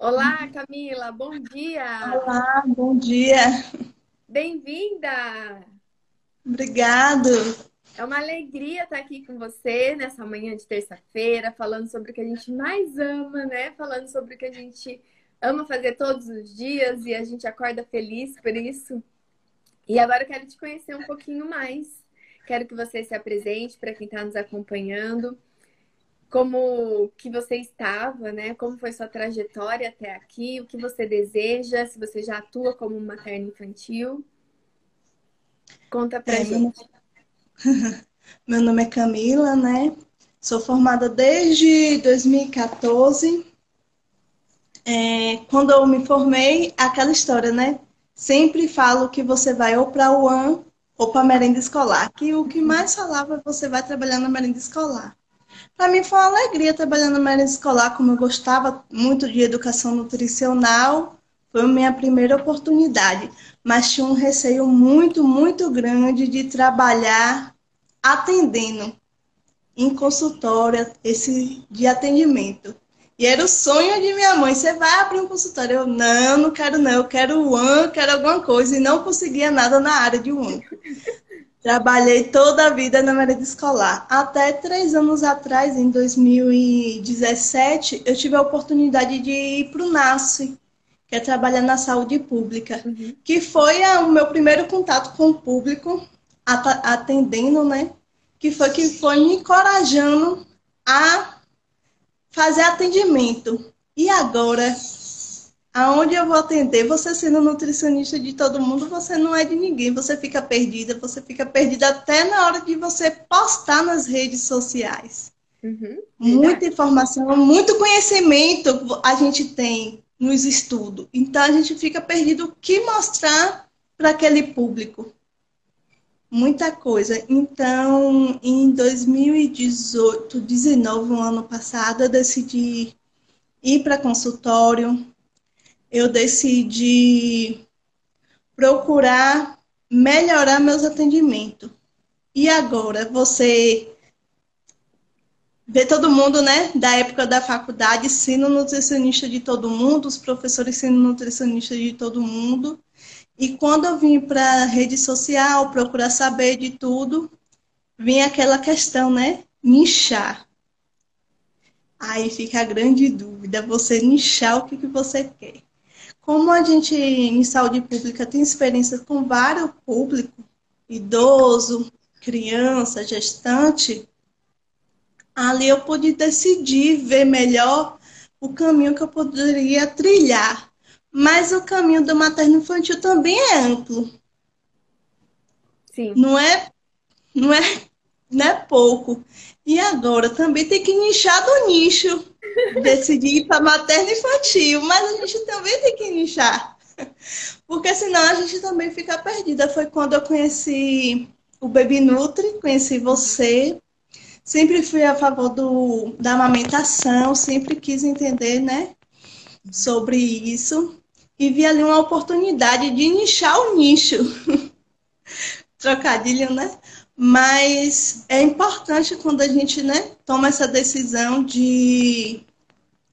Olá, Camila, bom dia. Olá, bom dia. Bem-vinda. Obrigado. É uma alegria estar aqui com você nessa manhã de terça-feira, falando sobre o que a gente mais ama, né? Falando sobre o que a gente ama fazer todos os dias e a gente acorda feliz por isso. E agora eu quero te conhecer um pouquinho mais. Quero que você se apresente para quem está nos acompanhando como que você estava, né? Como foi sua trajetória até aqui, o que você deseja, se você já atua como materno infantil. Conta pra é, gente. Meu nome é Camila, né? Sou formada desde 2014. É, quando eu me formei, aquela história, né? Sempre falo que você vai ou para o UAN ou para merenda escolar. Que o que mais falava é você vai trabalhar na merenda escolar. Para mim foi uma alegria trabalhar na merenda escolar, como eu gostava muito de educação nutricional. Foi minha primeira oportunidade, mas tinha um receio muito, muito grande de trabalhar atendendo em consultório, esse de atendimento. E era o sonho de minha mãe, você vai abrir um consultório. Eu, não, não quero não, eu quero o quero alguma coisa. E não conseguia nada na área de UAN. Trabalhei toda a vida na merenda escolar. Até três anos atrás, em 2017, eu tive a oportunidade de ir para o NASCE, que é trabalhar na saúde pública, uhum. que foi o meu primeiro contato com o público, atendendo, né? Que foi que foi me encorajando a fazer atendimento. E agora, aonde eu vou atender, você sendo nutricionista de todo mundo, você não é de ninguém, você fica perdida, você fica perdida até na hora de você postar nas redes sociais. Uhum, Muita informação, muito conhecimento a gente tem nos estudos. Então a gente fica perdido o que mostrar para aquele público. Muita coisa. Então, em 2018, 19, no ano passado, eu decidi ir para consultório, eu decidi procurar melhorar meus atendimentos. E agora, você vê todo mundo, né, da época da faculdade, sendo nutricionista de todo mundo, os professores sendo nutricionista de todo mundo. E quando eu vim para a rede social, procurar saber de tudo, vinha aquela questão, né, nichar. Aí fica a grande dúvida, você nichar o que, que você quer. Como a gente, em saúde pública, tem experiência com vários públicos, idoso, criança, gestante, ali eu pude decidir, ver melhor o caminho que eu poderia trilhar. Mas o caminho do materno infantil também é amplo. Sim. Não é, não é, não é pouco. E agora também tem que nichar do nicho decidir ir para materno infantil, mas a gente também tem que nichar. Porque senão a gente também fica perdida. Foi quando eu conheci o Baby Nutri, conheci você. Sempre fui a favor do, da amamentação, sempre quis entender, né, sobre isso. E vi ali uma oportunidade de nichar o nicho. Trocadilho, né? Mas é importante quando a gente né, toma essa decisão de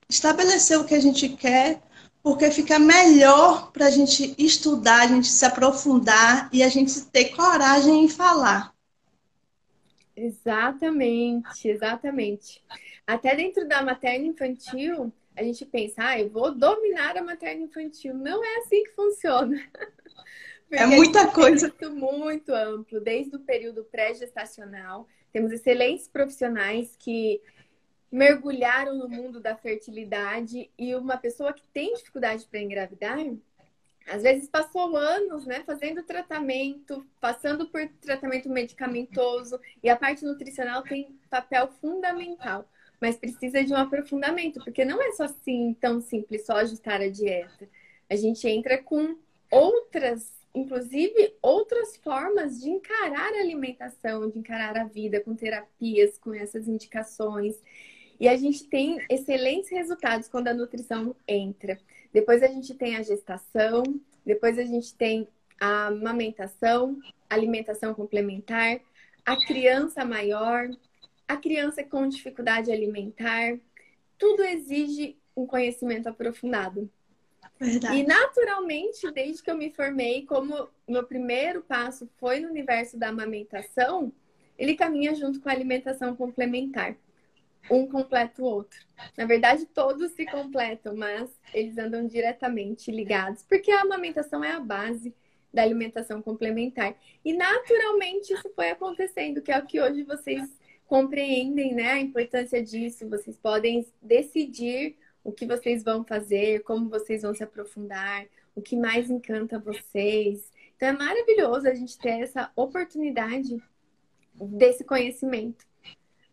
estabelecer o que a gente quer, porque fica melhor para a gente estudar, a gente se aprofundar e a gente ter coragem em falar. Exatamente, exatamente. Até dentro da materna infantil, a gente pensa, ah, eu vou dominar a materna infantil. Não é assim que funciona. é muita coisa. Muito, muito amplo, desde o período pré-gestacional. Temos excelentes profissionais que mergulharam no mundo da fertilidade e uma pessoa que tem dificuldade para engravidar, às vezes passou anos, né, fazendo tratamento, passando por tratamento medicamentoso e a parte nutricional tem papel fundamental, mas precisa de um aprofundamento, porque não é só assim tão simples só ajustar a dieta. A gente entra com outras, inclusive outras formas de encarar a alimentação, de encarar a vida com terapias, com essas indicações. E a gente tem excelentes resultados quando a nutrição entra. Depois a gente tem a gestação, depois a gente tem a amamentação, alimentação complementar, a criança maior, a criança com dificuldade alimentar. Tudo exige um conhecimento aprofundado. Verdade. E naturalmente, desde que eu me formei, como meu primeiro passo foi no universo da amamentação, ele caminha junto com a alimentação complementar. Um completa o outro. Na verdade, todos se completam, mas eles andam diretamente ligados, porque a amamentação é a base da alimentação complementar. E naturalmente isso foi acontecendo, que é o que hoje vocês compreendem, né? A importância disso. Vocês podem decidir o que vocês vão fazer, como vocês vão se aprofundar, o que mais encanta vocês. Então é maravilhoso a gente ter essa oportunidade desse conhecimento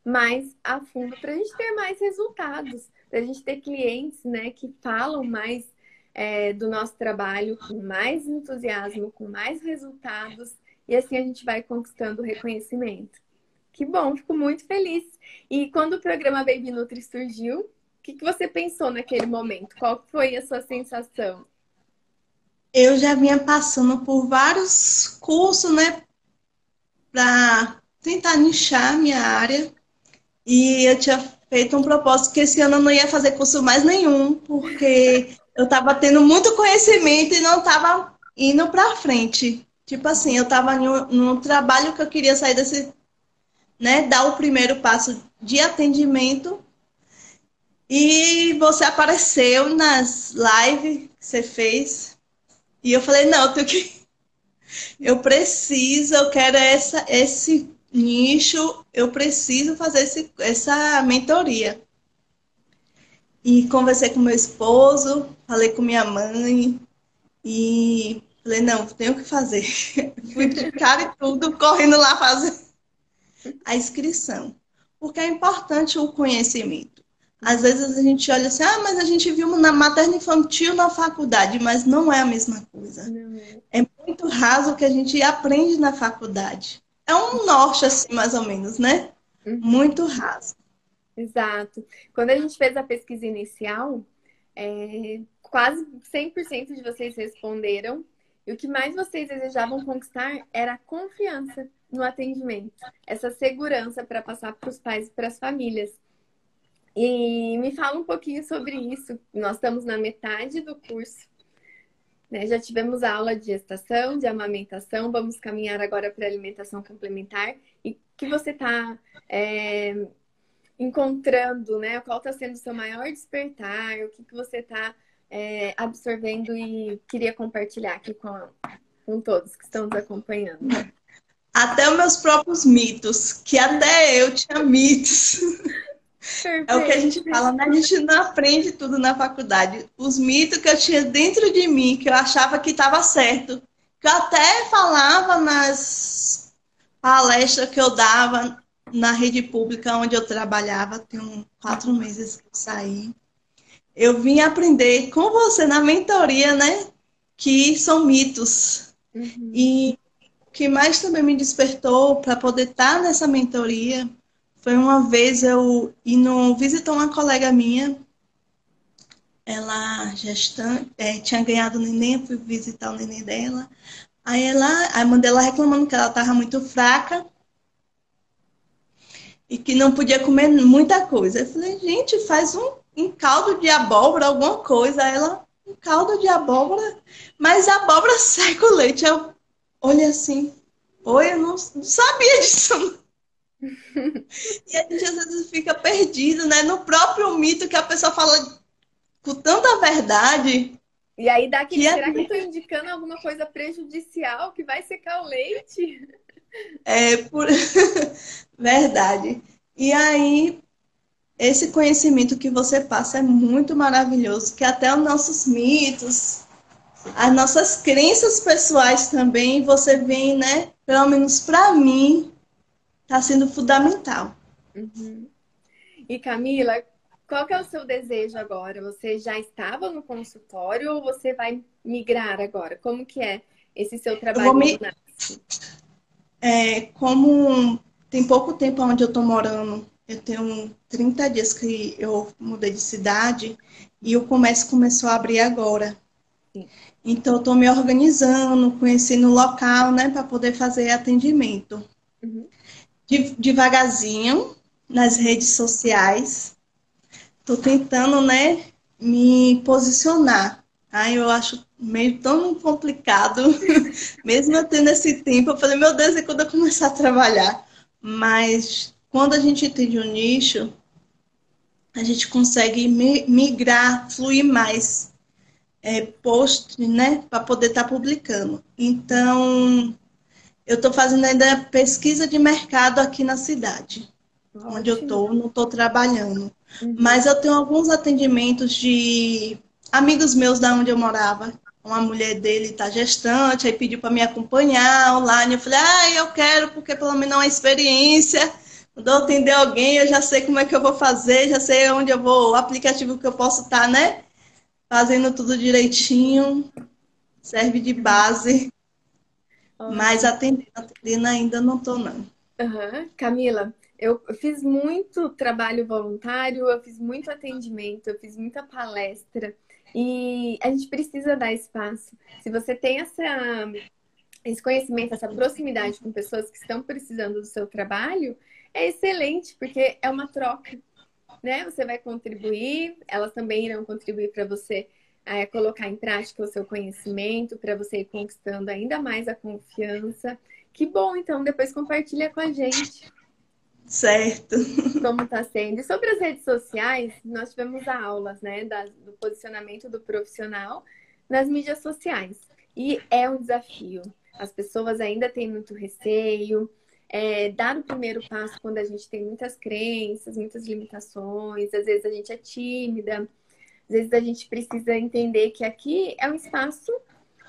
mais a fundo para a gente ter mais resultados, para a gente ter clientes, né, que falam mais é, do nosso trabalho com mais entusiasmo, com mais resultados e assim a gente vai conquistando o reconhecimento. Que bom, fico muito feliz. E quando o programa Baby Nutri surgiu, que, que você pensou naquele momento? Qual foi a sua sensação? Eu já vinha passando por vários cursos, né, para tentar nichar minha área. E eu tinha feito um propósito que esse ano eu não ia fazer curso mais nenhum, porque eu estava tendo muito conhecimento e não estava indo para frente. Tipo assim, eu estava num trabalho que eu queria sair desse, né, dar o primeiro passo de atendimento e você apareceu nas lives que você fez. E eu falei, não, eu tenho que. Eu preciso, eu quero essa, esse nicho, eu preciso fazer esse, essa mentoria. E conversei com meu esposo, falei com minha mãe e falei, não, tenho que fazer. Fui de cara e tudo, correndo lá fazer a inscrição. Porque é importante o conhecimento. Às vezes a gente olha assim, ah, mas a gente viu na materna infantil na faculdade, mas não é a mesma coisa. Não. É muito raso o que a gente aprende na faculdade. É um norte, assim, mais ou menos, né? Uhum. Muito raso. Exato. Quando a gente fez a pesquisa inicial, é, quase 100% de vocês responderam. E o que mais vocês desejavam conquistar era a confiança no atendimento, essa segurança para passar para os pais e para as famílias. E me fala um pouquinho sobre isso. Nós estamos na metade do curso. Né? Já tivemos a aula de gestação, de amamentação, vamos caminhar agora para alimentação complementar. E que você está é, encontrando, né? Qual está sendo o seu maior despertar? O que, que você está é, absorvendo e queria compartilhar aqui com, com todos que estão nos acompanhando? Até os meus próprios mitos, que até eu tinha mitos. Perfeito. É o que a gente fala, né? A gente não aprende tudo na faculdade. Os mitos que eu tinha dentro de mim, que eu achava que estava certo, que eu até falava nas palestras que eu dava na rede pública onde eu trabalhava, tem quatro meses que eu saí. Eu vim aprender com você na mentoria, né? Que são mitos. Uhum. E o que mais também me despertou para poder estar nessa mentoria foi uma vez eu indo visitar uma colega minha, ela gestante, é, tinha ganhado o neném, fui visitar o neném dela. Aí ela, a mãe dela reclamando que ela estava muito fraca e que não podia comer muita coisa. Eu falei, gente, faz um, um caldo de abóbora, alguma coisa. Aí ela, um caldo de abóbora, mas a abóbora sai com leite. Eu olhei assim, oi, eu não, não sabia disso. E a gente às vezes fica perdido, né? No próprio mito que a pessoa fala com tanta verdade. E aí daqui, que será é... que eu tô indicando alguma coisa prejudicial que vai secar o leite? É, por verdade. E aí, esse conhecimento que você passa é muito maravilhoso, que até os nossos mitos, as nossas crenças pessoais também, você vem, né? Pelo menos para mim, está sendo fundamental. Uhum. E Camila, qual que é o seu desejo agora? Você já estava no consultório ou você vai migrar agora? Como que é esse seu trabalho me... é, como tem pouco tempo onde eu estou morando, eu tenho 30 dias que eu mudei de cidade e o comércio começou a abrir agora. Sim. Então, estou me organizando, conhecendo o local, né, para poder fazer atendimento. Uhum devagarzinho nas redes sociais. Estou tentando, né, me posicionar. Aí eu acho meio tão complicado, mesmo eu tendo esse tempo. Eu falei, meu Deus, é quando eu começar a trabalhar. Mas quando a gente entende o um nicho, a gente consegue migrar, fluir mais é, post, né, para poder estar tá publicando. Então, eu estou fazendo ainda pesquisa de mercado aqui na cidade, Ótimo. onde eu estou, não estou trabalhando. Uhum. Mas eu tenho alguns atendimentos de amigos meus da onde eu morava. Uma mulher dele está gestante, aí pediu para me acompanhar online. Eu falei, ah, eu quero, porque pelo menos é uma experiência. Quando eu atender alguém, eu já sei como é que eu vou fazer, já sei onde eu vou, o aplicativo que eu posso estar, tá, né? Fazendo tudo direitinho. Serve de base. Mas atendendo, atendendo ainda não estou, não. Uhum. Camila, eu fiz muito trabalho voluntário, eu fiz muito atendimento, eu fiz muita palestra. E a gente precisa dar espaço. Se você tem essa, esse conhecimento, essa proximidade com pessoas que estão precisando do seu trabalho, é excelente, porque é uma troca. Né? Você vai contribuir, elas também irão contribuir para você é, colocar em prática o seu conhecimento, para você ir conquistando ainda mais a confiança. Que bom, então, depois compartilha com a gente. Certo. Como está sendo. E sobre as redes sociais, nós tivemos aulas, né, da, do posicionamento do profissional nas mídias sociais. E é um desafio. As pessoas ainda têm muito receio. É, dar o primeiro passo quando a gente tem muitas crenças, muitas limitações, às vezes a gente é tímida, às vezes a gente precisa entender que aqui é um espaço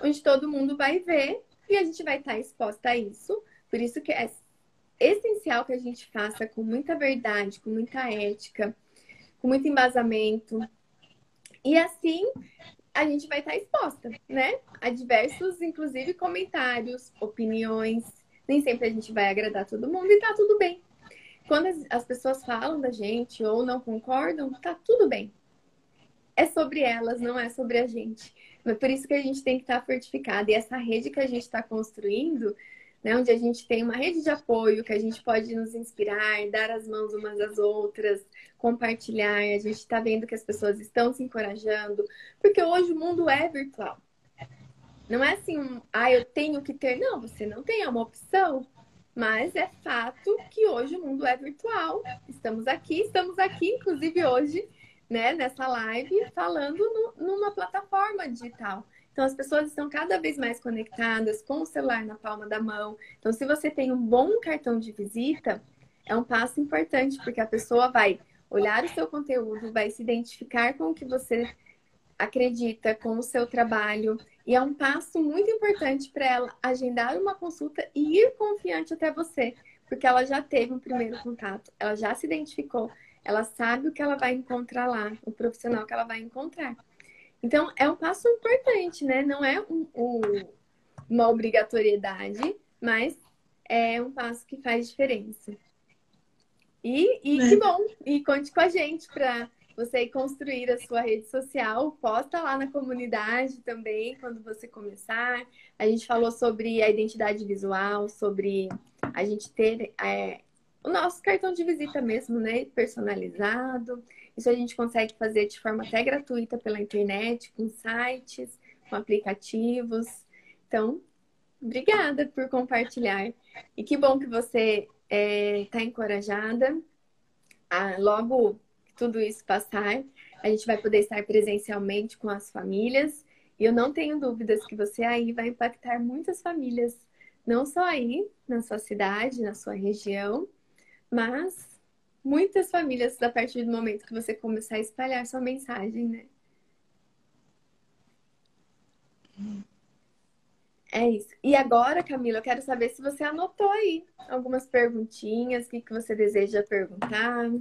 onde todo mundo vai ver e a gente vai estar exposta a isso. Por isso que é essencial que a gente faça com muita verdade, com muita ética, com muito embasamento. E assim a gente vai estar exposta, né? A diversos, inclusive, comentários, opiniões. Nem sempre a gente vai agradar todo mundo e tá tudo bem. Quando as pessoas falam da gente ou não concordam, tá tudo bem é sobre elas, não é sobre a gente. Mas por isso que a gente tem que estar fortificado. E essa rede que a gente está construindo, né, onde a gente tem uma rede de apoio, que a gente pode nos inspirar, dar as mãos umas às outras, compartilhar. A gente está vendo que as pessoas estão se encorajando, porque hoje o mundo é virtual. Não é assim, ah, eu tenho que ter. Não, você não tem, é uma opção. Mas é fato que hoje o mundo é virtual. Estamos aqui, estamos aqui, inclusive hoje, né, nessa live falando no, numa plataforma digital. Então, as pessoas estão cada vez mais conectadas com o celular na palma da mão. Então, se você tem um bom cartão de visita, é um passo importante, porque a pessoa vai olhar o seu conteúdo, vai se identificar com o que você acredita, com o seu trabalho. E é um passo muito importante para ela agendar uma consulta e ir confiante até você, porque ela já teve um primeiro contato, ela já se identificou, ela sabe o que ela vai encontrar lá, o profissional que ela vai encontrar. Então, é um passo importante, né? Não é um, um, uma obrigatoriedade, mas é um passo que faz diferença. E, e é. que bom! E conte com a gente para você construir a sua rede social. Posta lá na comunidade também, quando você começar. A gente falou sobre a identidade visual, sobre a gente ter é, o nosso cartão de visita mesmo, né? Personalizado. Isso a gente consegue fazer de forma até gratuita pela internet, com sites, com aplicativos. Então, obrigada por compartilhar. E que bom que você está é, tá encorajada. Logo que tudo isso passar, a gente vai poder estar presencialmente com as famílias. E eu não tenho dúvidas que você aí vai impactar muitas famílias, não só aí na sua cidade, na sua região, mas muitas famílias, a partir do momento que você começar a espalhar sua mensagem, né? É isso. E agora, Camila, eu quero saber se você anotou aí algumas perguntinhas, o que, que você deseja perguntar.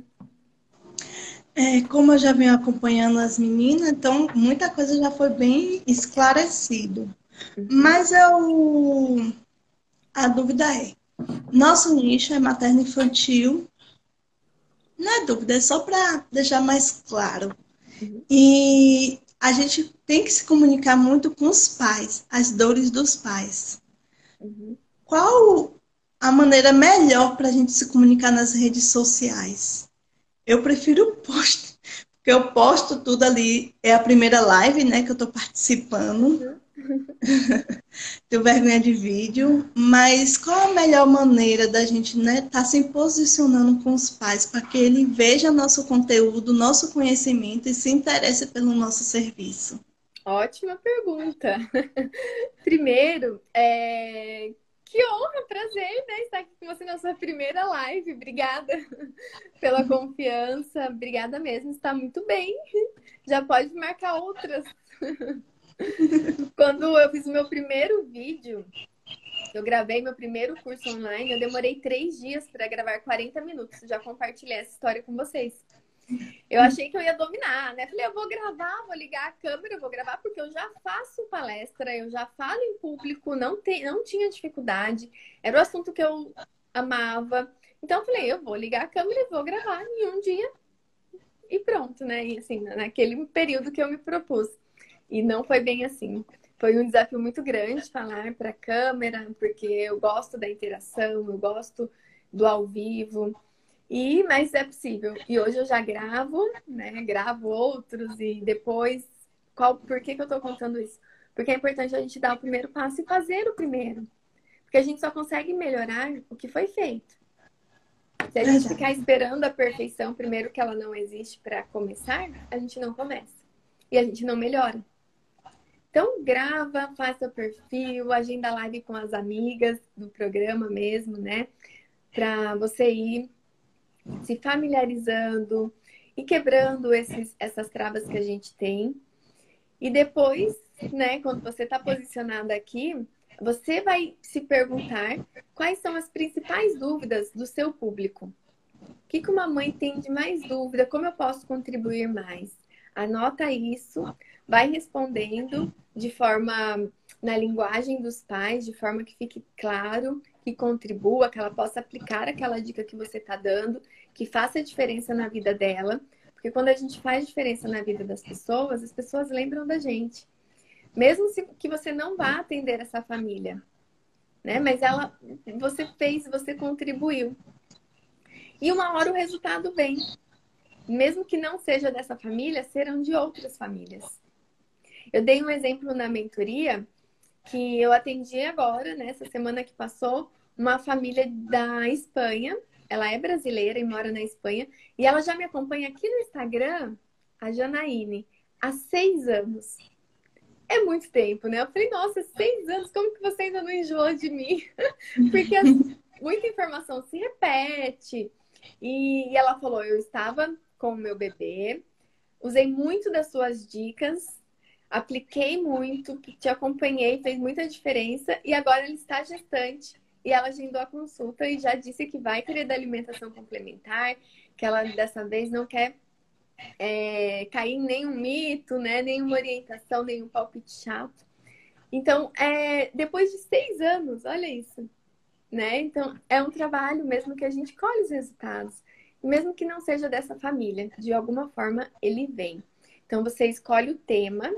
É, como eu já venho acompanhando as meninas, então muita coisa já foi bem esclarecido. Uhum. Mas eu a dúvida é, nosso nicho é materno-infantil. Não é dúvida, é só para deixar mais claro. Uhum. E a gente tem que se comunicar muito com os pais, as dores dos pais. Uhum. Qual a maneira melhor para a gente se comunicar nas redes sociais? Eu prefiro o post, que eu posto tudo ali. É a primeira live, né, que eu estou participando. Tenho vergonha de vídeo, mas qual a melhor maneira da gente né, tá se posicionando com os pais para que ele veja nosso conteúdo, nosso conhecimento e se interesse pelo nosso serviço? Ótima pergunta. Primeiro, é... que honra, prazer, né? Estar aqui com você na sua primeira live. Obrigada pela confiança. Obrigada mesmo, está muito bem. Já pode marcar outras. Quando eu fiz o meu primeiro vídeo, eu gravei meu primeiro curso online, eu demorei três dias para gravar 40 minutos. Já compartilhei essa história com vocês. Eu achei que eu ia dominar, né? Falei, eu vou gravar, vou ligar a câmera, vou gravar, porque eu já faço palestra, eu já falo em público, não, te, não tinha dificuldade, era o assunto que eu amava. Então eu falei, eu vou ligar a câmera e vou gravar em um dia e pronto, né? E assim, naquele período que eu me propus. E não foi bem assim. Foi um desafio muito grande falar para a câmera, porque eu gosto da interação, eu gosto do ao vivo. E, mas é possível. E hoje eu já gravo, né? Gravo outros e depois. Qual, por que, que eu estou contando isso? Porque é importante a gente dar o primeiro passo e fazer o primeiro. Porque a gente só consegue melhorar o que foi feito. Se a gente ficar esperando a perfeição, primeiro que ela não existe para começar, a gente não começa. E a gente não melhora. Então, grava, faça o perfil, agenda live com as amigas do programa mesmo, né? Para você ir se familiarizando e quebrando esses, essas travas que a gente tem. E depois, né, quando você está posicionada aqui, você vai se perguntar quais são as principais dúvidas do seu público. O que, que uma mãe tem de mais dúvida? Como eu posso contribuir mais? Anota isso, vai respondendo de forma na linguagem dos pais, de forma que fique claro que contribua, que ela possa aplicar aquela dica que você está dando, que faça diferença na vida dela. Porque quando a gente faz diferença na vida das pessoas, as pessoas lembram da gente. Mesmo que você não vá atender essa família, né? Mas ela, você fez, você contribuiu. E uma hora o resultado vem. Mesmo que não seja dessa família, serão de outras famílias. Eu dei um exemplo na mentoria que eu atendi agora, nessa né, semana que passou, uma família da Espanha. Ela é brasileira e mora na Espanha. E ela já me acompanha aqui no Instagram, a Janaíne, há seis anos. É muito tempo, né? Eu falei, nossa, seis anos, como que você ainda não enjoou de mim? Porque muita informação se repete. E ela falou, eu estava com o meu bebê, usei muito das suas dicas apliquei muito, te acompanhei, fez muita diferença e agora ele está gestante e ela agendou a consulta e já disse que vai querer da alimentação complementar, que ela dessa vez não quer é, cair em nenhum mito, né? Nenhuma orientação, nenhum palpite chato. Então, é, depois de seis anos, olha isso, né? Então, é um trabalho mesmo que a gente colhe os resultados. Mesmo que não seja dessa família, de alguma forma ele vem. Então, você escolhe o tema,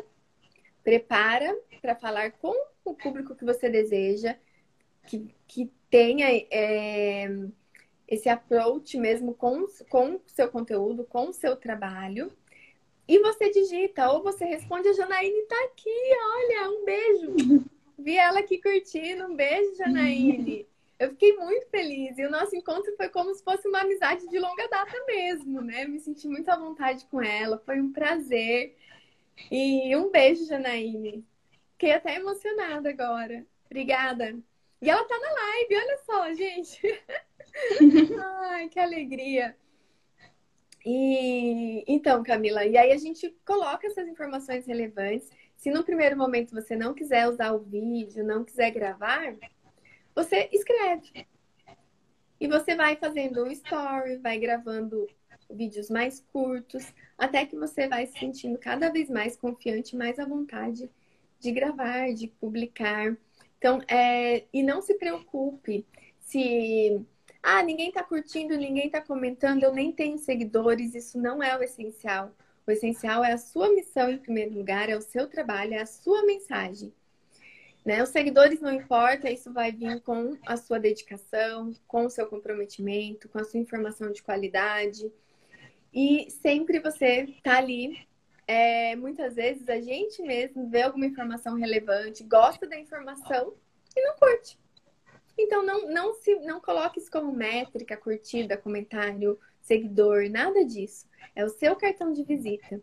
prepara para falar com o público que você deseja, que, que tenha é, esse approach mesmo com o seu conteúdo, com o seu trabalho. E você digita, ou você responde, a Janaíne está aqui, olha, um beijo. Vi ela aqui curtindo, um beijo, Janaíne. Eu fiquei muito feliz. E o nosso encontro foi como se fosse uma amizade de longa data mesmo, né? Me senti muito à vontade com ela, foi um prazer. E um beijo, Janaíne. Fiquei até emocionada agora. Obrigada. E ela tá na live, olha só, gente. Ai, que alegria. E então, Camila, e aí a gente coloca essas informações relevantes. Se no primeiro momento você não quiser usar o vídeo, não quiser gravar, você escreve. E você vai fazendo um story, vai gravando vídeos mais curtos, até que você vai se sentindo cada vez mais confiante, mais à vontade de gravar, de publicar. Então, é... e não se preocupe se ah, ninguém está curtindo, ninguém está comentando, eu nem tenho seguidores, isso não é o essencial. O essencial é a sua missão em primeiro lugar, é o seu trabalho, é a sua mensagem. Né? Os seguidores não importa, isso vai vir com a sua dedicação, com o seu comprometimento, com a sua informação de qualidade. E sempre você tá ali. É, muitas vezes a gente mesmo vê alguma informação relevante, gosta da informação e não curte. Então não, não se não coloque isso como métrica, curtida, comentário, seguidor, nada disso. É o seu cartão de visita.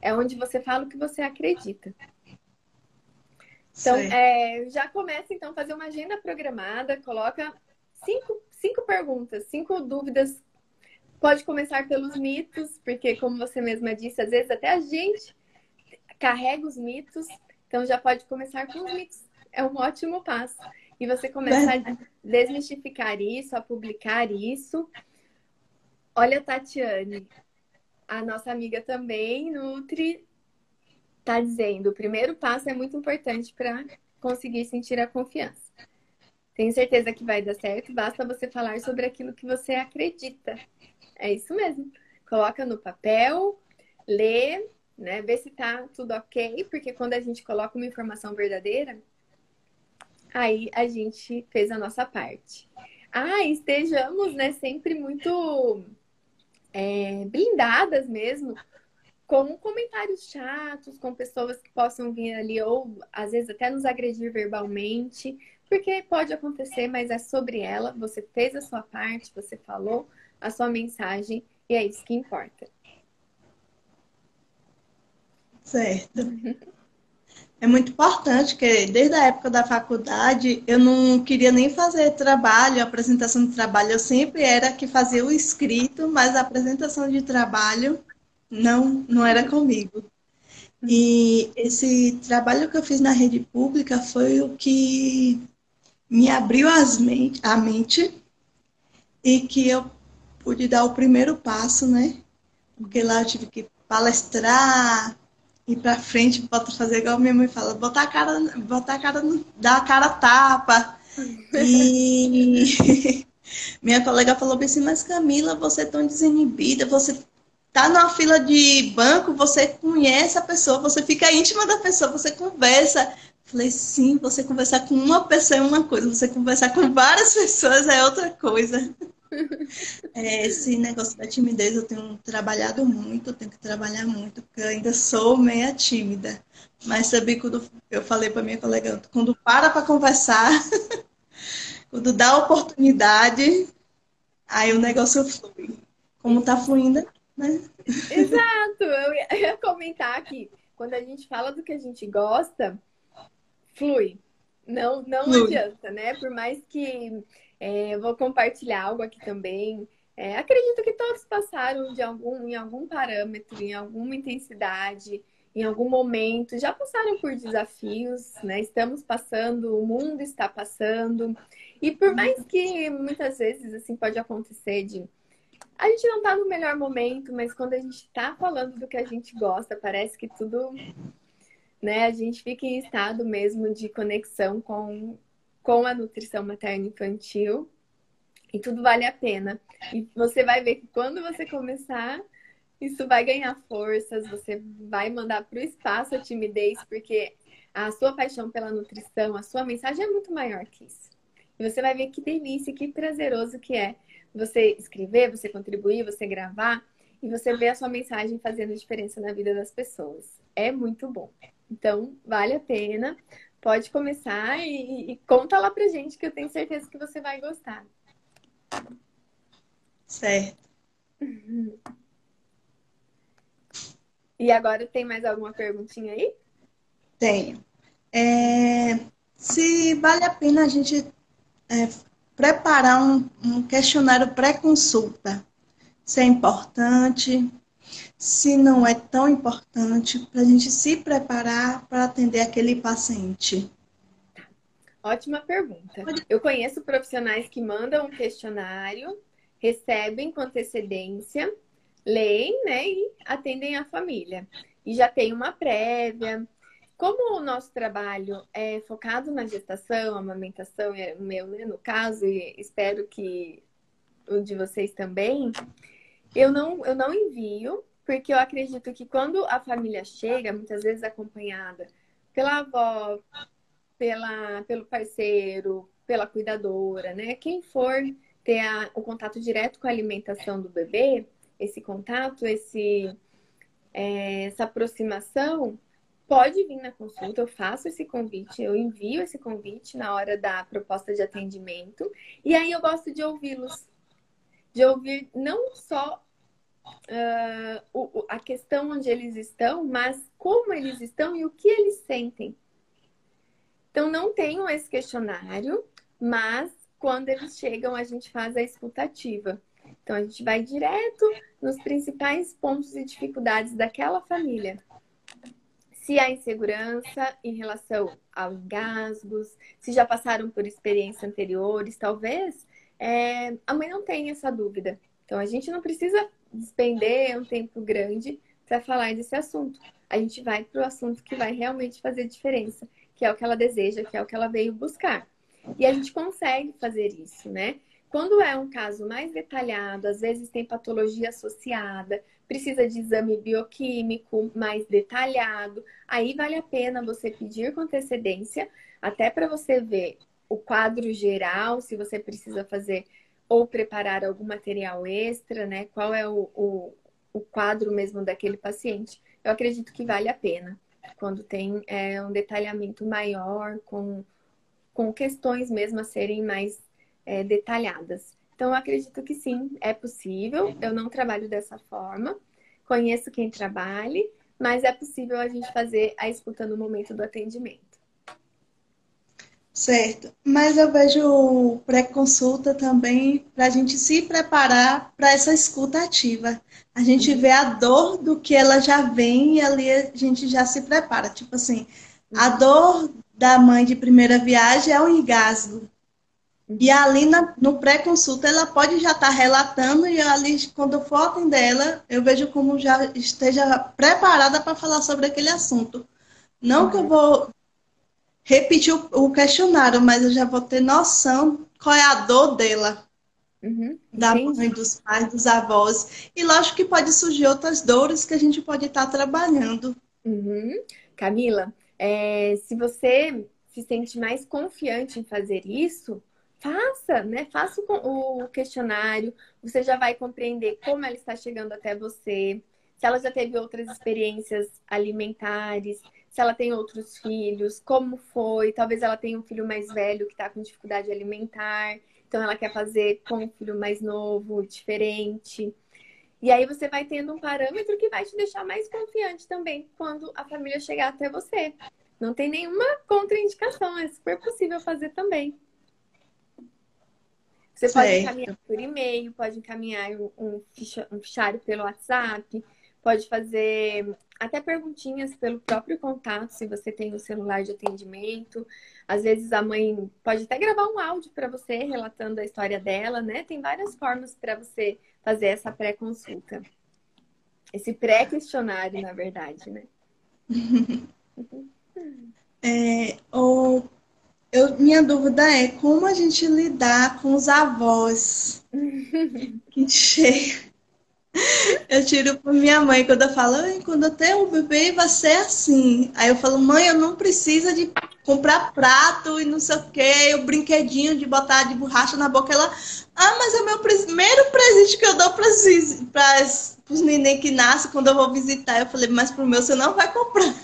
É onde você fala o que você acredita. Então, é, já começa então a fazer uma agenda programada, coloca cinco, cinco perguntas, cinco dúvidas. Pode começar pelos mitos, porque como você mesma disse, às vezes até a gente carrega os mitos, então já pode começar com os mitos. É um ótimo passo. E você começar a desmistificar isso, a publicar isso. Olha, Tatiane, a nossa amiga também, Nutri, está dizendo: o primeiro passo é muito importante para conseguir sentir a confiança. Tenho certeza que vai dar certo, basta você falar sobre aquilo que você acredita. É isso mesmo. Coloca no papel, lê, né? Vê se tá tudo ok, porque quando a gente coloca uma informação verdadeira, aí a gente fez a nossa parte. Ah, estejamos, né, sempre muito é, blindadas mesmo com comentários chatos, com pessoas que possam vir ali ou às vezes até nos agredir verbalmente, porque pode acontecer, mas é sobre ela. Você fez a sua parte, você falou a sua mensagem e é isso que importa. Certo. É muito importante que desde a época da faculdade eu não queria nem fazer trabalho, apresentação de trabalho. Eu sempre era que fazia o escrito, mas a apresentação de trabalho não, não era comigo. E esse trabalho que eu fiz na rede pública foi o que me abriu as mente, a mente e que eu pude dar o primeiro passo, né? Porque lá eu tive que palestrar, ir para frente, fazer igual minha mãe fala, botar a cara, botar a cara, dar a cara tapa. E minha colega falou assim, mas Camila, você é tão desinibida, você tá numa fila de banco, você conhece a pessoa, você fica íntima da pessoa, você conversa. Falei, sim, você conversar com uma pessoa é uma coisa, você conversar com várias pessoas é outra coisa. É, esse negócio da timidez eu tenho trabalhado muito, eu tenho que trabalhar muito, porque eu ainda sou meia tímida. Mas sabia quando eu falei para minha colega, quando para para conversar, quando dá oportunidade, aí o negócio flui. Como tá fluindo né? Exato, eu ia comentar aqui. Quando a gente fala do que a gente gosta, flui. Não, não flui. adianta, né? Por mais que é, vou compartilhar algo aqui também. É, acredito que todos passaram de algum, em algum parâmetro, em alguma intensidade, em algum momento, já passaram por desafios, né? Estamos passando, o mundo está passando. E por mais que muitas vezes assim pode acontecer de a gente não tá no melhor momento, mas quando a gente tá falando do que a gente gosta, parece que tudo, né, a gente fica em estado mesmo de conexão com, com a nutrição materna infantil e tudo vale a pena. E você vai ver que quando você começar, isso vai ganhar forças, você vai mandar para o espaço a timidez, porque a sua paixão pela nutrição, a sua mensagem é muito maior que isso. E você vai ver que delícia, que prazeroso que é você escrever, você contribuir, você gravar e você ver a sua mensagem fazendo diferença na vida das pessoas. É muito bom. Então, vale a pena. Pode começar e, e conta lá pra gente que eu tenho certeza que você vai gostar. Certo. E agora tem mais alguma perguntinha aí? Tenho. É, se vale a pena a gente é, preparar um, um questionário pré-consulta. Se é importante, se não é tão importante, para a gente se preparar para atender aquele paciente. Ótima pergunta. Eu conheço profissionais que mandam um questionário, recebem com antecedência, leem, né, e atendem a família. E já tem uma prévia, como o nosso trabalho é focado na gestação, amamentação, é o meu, né, no caso, e espero que o de vocês também, eu não, eu não envio, porque eu acredito que quando a família chega, muitas vezes acompanhada pela avó, pela, pelo parceiro, pela cuidadora, né? Quem for ter a, o contato direto com a alimentação do bebê, esse contato, esse, é, essa aproximação, pode vir na consulta, eu faço esse convite, eu envio esse convite na hora da proposta de atendimento, e aí eu gosto de ouvi-los, de ouvir não só uh, o, a questão onde eles estão, mas como eles estão e o que eles sentem. Então, não tenho esse questionário, mas quando eles chegam, a gente faz a escutativa. Então, a gente vai direto nos principais pontos e dificuldades daquela família. Se há insegurança em relação aos engasgos, se já passaram por experiências anteriores, talvez é, a mãe não tenha essa dúvida. Então, a gente não precisa despender um tempo grande para falar desse assunto. A gente vai para o assunto que vai realmente fazer diferença, que é o que ela deseja, que é o que ela veio buscar. E a gente consegue fazer isso, né? Quando é um caso mais detalhado, às vezes tem patologia associada, precisa de exame bioquímico mais detalhado, aí vale a pena você pedir com antecedência, até para você ver o quadro geral, se você precisa fazer ou preparar algum material extra, né? Qual é o, o, o quadro mesmo daquele paciente. Eu acredito que vale a pena quando tem é, um detalhamento maior, com, com questões mesmo a serem mais é, detalhadas. Então, eu acredito que sim, é possível. Eu não trabalho dessa forma, conheço quem trabalhe, mas é possível a gente fazer a escuta no momento do atendimento. Certo, mas eu vejo pré-consulta também para a gente se preparar para essa escuta ativa. A gente vê a dor do que ela já vem e ali a gente já se prepara. Tipo assim, a dor da mãe de primeira viagem é o engasgo. E ali na, no pré-consulta ela pode já estar tá relatando e ali quando eu for atender ela, eu vejo como já esteja preparada para falar sobre aquele assunto. Não que eu vou repetir o, o, questionário, mas eu já vou ter noção qual é a dor dela. Uhum. Da mãe, dos pais, dos avós. E lógico que pode surgir outras dores que a gente pode estar tá trabalhando. Uhum. Camila, é, se você se sente mais confiante em fazer isso, faça, né? Faça o questionário, você já vai compreender como ela está chegando até você, se ela já teve outras experiências alimentares, se ela tem outros filhos, como foi, talvez ela tenha um filho mais velho que está com dificuldade alimentar, então ela quer fazer com um filho mais novo, diferente. E aí você vai tendo um parâmetro que vai te deixar mais confiante também quando a família chegar até você. Não tem nenhuma contraindicação, é super possível fazer também. Você certo. pode encaminhar por e-mail, pode encaminhar um, um, um fichário pelo WhatsApp, pode fazer até perguntinhas pelo próprio contato, se você tem o um celular de atendimento. Às vezes a mãe pode até gravar um áudio para você relatando a história dela, né? Tem várias formas para você fazer essa pré-consulta. Esse pré-questionário, na verdade, né? é, o eu, minha dúvida é como a gente lidar com os avós que chegam. Eu tiro para minha mãe quando eu falo, quando eu tenho um bebê vai ser assim. Aí eu falo, mãe, eu não preciso de comprar prato e não sei o que, o brinquedinho de botar de borracha na boca. Ela, ah, mas é o meu primeiro presente que eu dou para os neném que nascem quando eu vou visitar. Eu falei, mas pro meu você não vai comprar.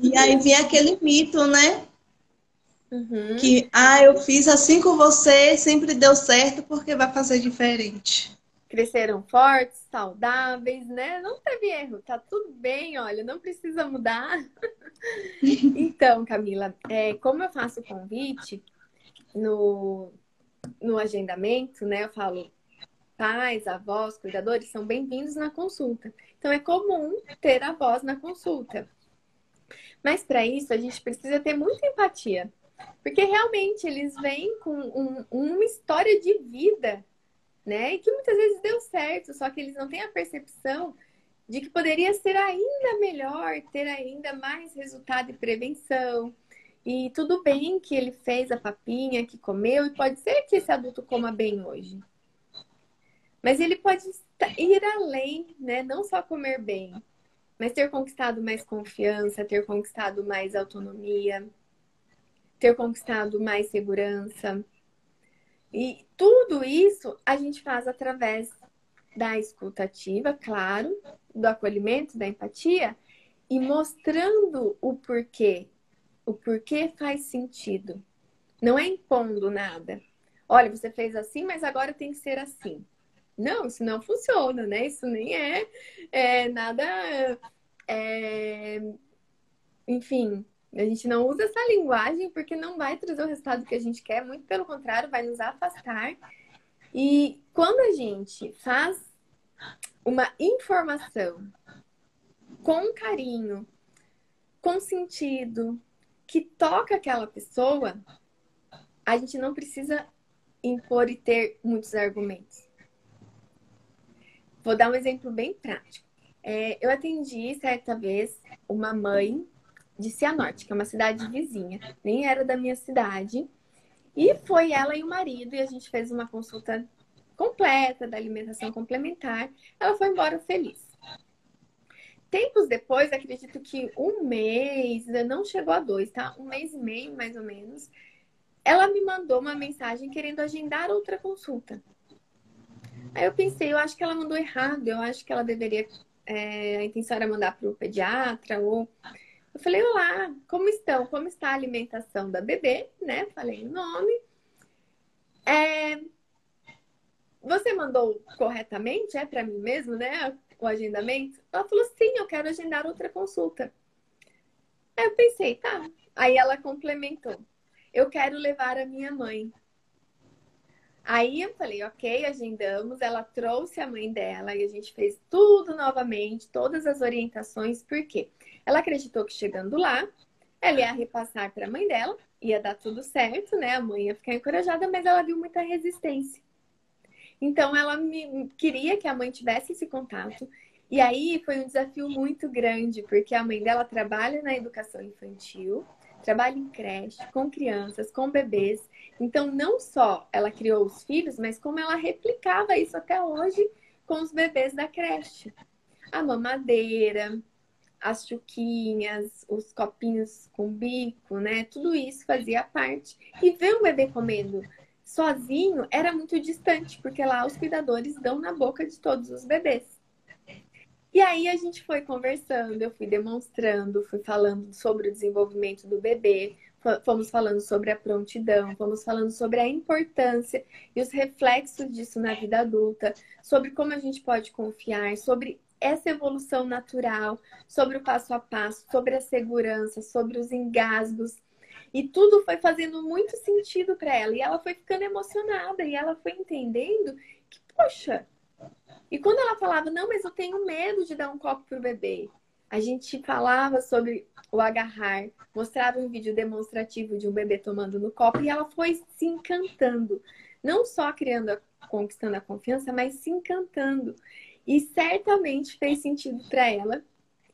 e aí vem aquele mito, né? Uhum. Que, ah, eu fiz assim com você, sempre deu certo, porque vai fazer diferente. Cresceram fortes, saudáveis, né? Não teve erro, tá tudo bem, olha, não precisa mudar. então, Camila, é, como eu faço o convite no, no agendamento, né? Eu falo, pais, avós, cuidadores são bem-vindos na consulta. Então, é comum ter avós na consulta. Mas para isso, a gente precisa ter muita empatia porque realmente eles vêm com um, uma história de vida, né? E que muitas vezes deu certo, só que eles não têm a percepção de que poderia ser ainda melhor, ter ainda mais resultado e prevenção. E tudo bem que ele fez a papinha, que comeu, e pode ser que esse adulto coma bem hoje. Mas ele pode ir além, né? Não só comer bem, mas ter conquistado mais confiança, ter conquistado mais autonomia, ter conquistado mais segurança. E tudo isso a gente faz através da escutativa, claro, do acolhimento, da empatia, e mostrando o porquê. O porquê faz sentido. Não é impondo nada. Olha, você fez assim, mas agora tem que ser assim. Não, isso não funciona, né? Isso nem é, é nada. É... Enfim, a gente não usa essa linguagem porque não vai trazer o resultado que a gente quer, muito pelo contrário, vai nos afastar. E quando a gente faz uma informação com carinho, com sentido, que toca aquela pessoa, a gente não precisa impor e ter muitos argumentos. Vou dar um exemplo bem prático. É, eu atendi certa vez uma mãe de Cianorte, que é uma cidade vizinha, nem era da minha cidade. E foi ela e o marido, e a gente fez uma consulta completa da alimentação complementar. Ela foi embora feliz. Tempos depois, acredito que um mês, não chegou a dois, tá? Um mês e meio, mais ou menos, ela me mandou uma mensagem querendo agendar outra consulta. Aí eu pensei, eu acho que ela mandou errado, eu acho que ela deveria. É, a intenção era mandar para o pediatra ou. Eu falei, olá, como estão? Como está a alimentação da bebê, né? Falei o nome. É, você mandou corretamente, é para mim mesmo, né? O agendamento? Ela falou, sim, eu quero agendar outra consulta. Aí eu pensei, tá. Aí ela complementou eu quero levar a minha mãe. Aí eu falei, ok, agendamos. Ela trouxe a mãe dela e a gente fez tudo novamente, todas as orientações, porque ela acreditou que chegando lá, ela ia repassar para a mãe dela, ia dar tudo certo, né? A mãe ia ficar encorajada, mas ela viu muita resistência. Então ela me queria que a mãe tivesse esse contato. E aí foi um desafio muito grande, porque a mãe dela trabalha na educação infantil trabalha em creche, com crianças, com bebês. Então, não só ela criou os filhos, mas como ela replicava isso até hoje com os bebês da creche. A mamadeira, as chuquinhas, os copinhos com bico, né? Tudo isso fazia parte. E ver um bebê comendo sozinho era muito distante, porque lá os cuidadores dão na boca de todos os bebês. E aí a gente foi conversando, eu fui demonstrando, fui falando sobre o desenvolvimento do bebê, fomos falando sobre a prontidão, fomos falando sobre a importância e os reflexos disso na vida adulta, sobre como a gente pode confiar, sobre essa evolução natural, sobre o passo a passo, sobre a segurança, sobre os engasgos. E tudo foi fazendo muito sentido para ela. E ela foi ficando emocionada e ela foi entendendo que, poxa, e quando ela falava, não, mas eu tenho medo de dar um copo pro bebê, a gente falava sobre o agarrar, mostrava um vídeo demonstrativo de um bebê tomando no copo e ela foi se encantando. Não só criando, a, conquistando a confiança, mas se encantando. E certamente fez sentido para ela.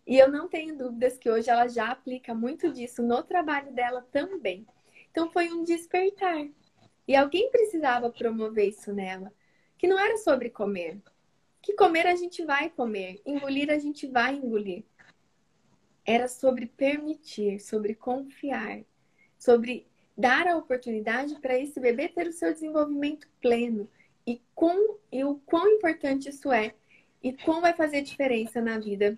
E eu não tenho dúvidas que hoje ela já aplica muito disso no trabalho dela também. Então foi um despertar. E alguém precisava promover isso nela, que não era sobre comer, que comer a gente vai comer, engolir a gente vai engolir. Era sobre permitir, sobre confiar, sobre dar a oportunidade para esse bebê ter o seu desenvolvimento pleno e, com, e o quão importante isso é e como vai fazer diferença na vida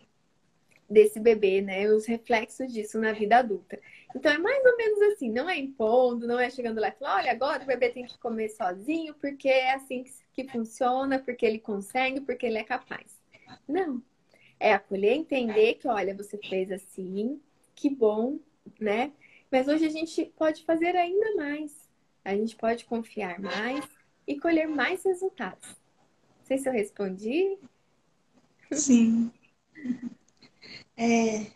desse bebê, né? Os reflexos disso na vida adulta. Então é mais ou menos assim, não é impondo, não é chegando lá e falando, olha, agora o bebê tem que comer sozinho, porque é assim que, funciona, porque ele consegue, porque ele é capaz. Não. É acolher, entender que, olha, você fez assim, que bom, né? Mas hoje a gente pode fazer ainda mais. A gente pode confiar mais e colher mais resultados. Não sei se eu respondi. Sim. É,